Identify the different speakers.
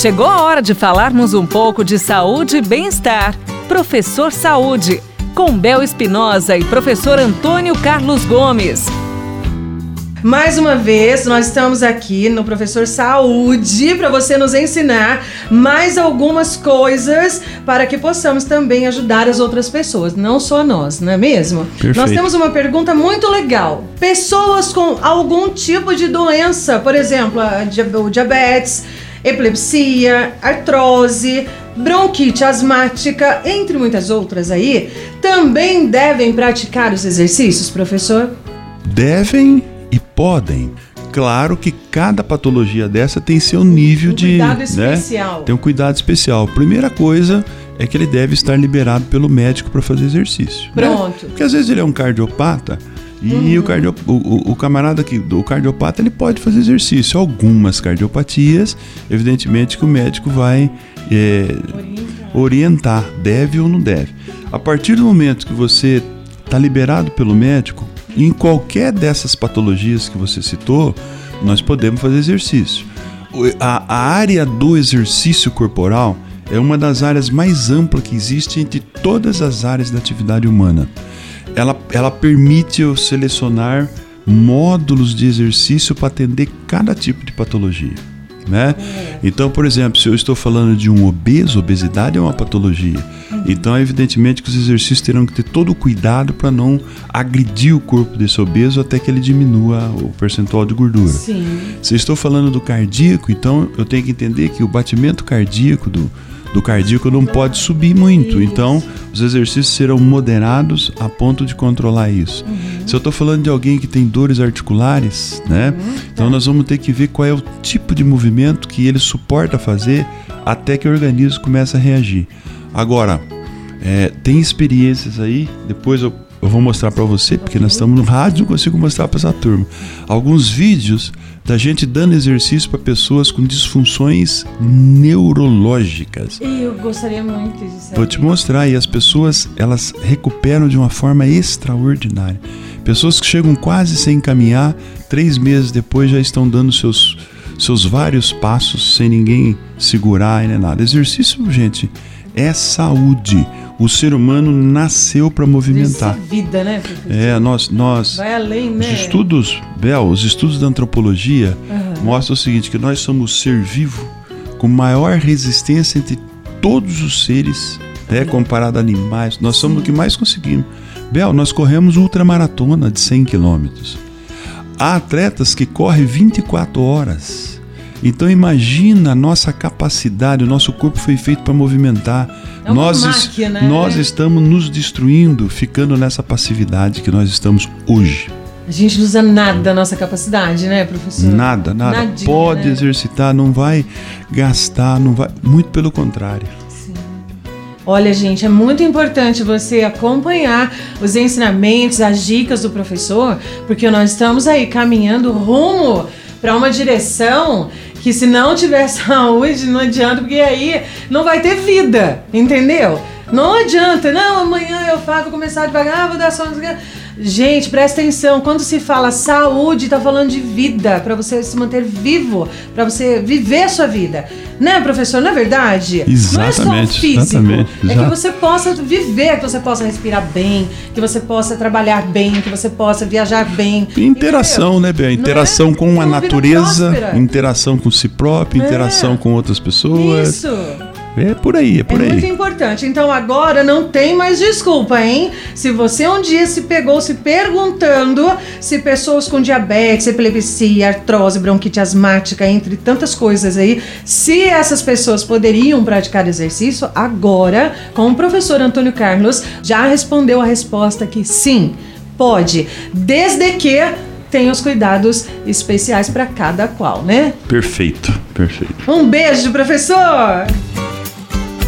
Speaker 1: Chegou a hora de falarmos um pouco de saúde e bem-estar. Professor Saúde, com Bel Espinosa e professor Antônio Carlos Gomes.
Speaker 2: Mais uma vez, nós estamos aqui no Professor Saúde para você nos ensinar mais algumas coisas para que possamos também ajudar as outras pessoas, não só nós, não é mesmo?
Speaker 3: Perfeito.
Speaker 2: Nós temos uma pergunta muito legal. Pessoas com algum tipo de doença, por exemplo, o diabetes, epilepsia, artrose, bronquite asmática, entre muitas outras aí, também devem praticar os exercícios, professor?
Speaker 3: Devem e podem. Claro que cada patologia dessa tem seu nível
Speaker 2: Um
Speaker 3: de.
Speaker 2: cuidado
Speaker 3: né?
Speaker 2: especial.
Speaker 3: Tem um cuidado especial. Primeira coisa é que ele deve estar liberado pelo médico para fazer exercício. né?
Speaker 2: Pronto.
Speaker 3: Porque às vezes ele é um cardiopata e o, cardio, o, o- camarada que o cardiopata ele pode fazer exercício. Algumas cardiopatias, evidentemente que o médico vai é, orientar, deve ou não deve. A partir do momento que você está liberado pelo médico, em qualquer dessas patologias que você citou, nós podemos fazer exercício. A, a área do exercício corporal é uma das áreas mais amplas que existe entre todas as áreas da atividade humana. Ela, ela permite eu selecionar módulos de exercício para atender cada tipo de patologia. Né? Então, por exemplo, se eu estou falando de um obeso, obesidade é uma patologia. Então, evidentemente que os exercícios terão que ter todo o cuidado para não agredir o corpo desse obeso até que ele diminua o percentual de gordura.
Speaker 2: Sim.
Speaker 3: Se eu estou falando do cardíaco, então eu tenho que entender que o batimento cardíaco do, do cardíaco não pode subir muito. Então, os exercícios serão moderados a ponto de controlar isso. Se eu estou falando de alguém que tem dores articulares, né? Então nós vamos ter que ver qual é o tipo de movimento que ele suporta fazer até que o organismo comece a reagir. Agora, é, tem experiências aí, depois eu, eu vou mostrar para você, porque nós estamos no rádio, não consigo mostrar para essa turma. Alguns vídeos da gente dando exercício para pessoas com disfunções neurológicas.
Speaker 2: Eu gostaria muito de saber.
Speaker 3: Vou te mostrar e as pessoas elas recuperam de uma forma extraordinária. Pessoas que chegam quase sem caminhar, três meses depois já estão dando seus seus vários passos sem ninguém segurar e nem nada. Exercício, gente, é saúde. O ser humano nasceu para movimentar.
Speaker 2: Isso é vida, né, professor?
Speaker 3: É, nós nós
Speaker 2: Vai além,
Speaker 3: os
Speaker 2: né?
Speaker 3: estudos, Bel, os estudos da antropologia
Speaker 2: Aham.
Speaker 3: mostram o seguinte, que nós somos o ser vivo com maior resistência entre todos os seres, né, comparado a animais. Nós somos o que mais conseguimos. Bel, nós corremos ultramaratona de 100 quilômetros. Há atletas que correm 24 horas. Então imagina a nossa capacidade, o nosso corpo foi feito para movimentar.
Speaker 2: É
Speaker 3: nós,
Speaker 2: máquina,
Speaker 3: nós
Speaker 2: né?
Speaker 3: estamos nos destruindo, ficando nessa passividade que nós estamos hoje.
Speaker 2: A gente não usa nada da nossa capacidade, né, professor?
Speaker 3: Nada, nada.
Speaker 2: Nadinha,
Speaker 3: Pode
Speaker 2: né?
Speaker 3: exercitar, não vai gastar, não vai. Muito pelo contrário.
Speaker 2: Olha, gente, é muito importante você acompanhar os ensinamentos, as dicas do professor, porque nós estamos aí caminhando rumo para uma direção que se não tiver saúde, não adianta, porque aí não vai ter vida, entendeu? Não adianta, não, amanhã eu faço, começar devagar, vou dar só. Gente, presta atenção, quando se fala saúde, tá falando de vida, para você se manter vivo, para você viver a sua vida. Né, professor? Não é verdade? Não é só o
Speaker 3: Exatamente,
Speaker 2: físico.
Speaker 3: exatamente,
Speaker 2: É que você possa viver, que você possa respirar bem, que você possa trabalhar bem, que você possa viajar bem.
Speaker 3: Interação, né, Bel? Interação
Speaker 2: Não é?
Speaker 3: com a natureza, interação com si próprio,
Speaker 2: É.
Speaker 3: interação com outras pessoas.
Speaker 2: Isso.
Speaker 3: É por aí, é por
Speaker 2: é
Speaker 3: aí.
Speaker 2: muito importante. Então agora não tem mais desculpa, hein? Se você um dia se pegou se perguntando se pessoas com diabetes, epilepsia, artrose, bronquite asmática, entre tantas coisas aí, se essas pessoas poderiam praticar exercício, agora, com o professor Antônio Carlos, já respondeu a resposta que sim, pode, desde que tenha os cuidados especiais para cada qual, né?
Speaker 3: Perfeito, perfeito.
Speaker 2: Um beijo, professor!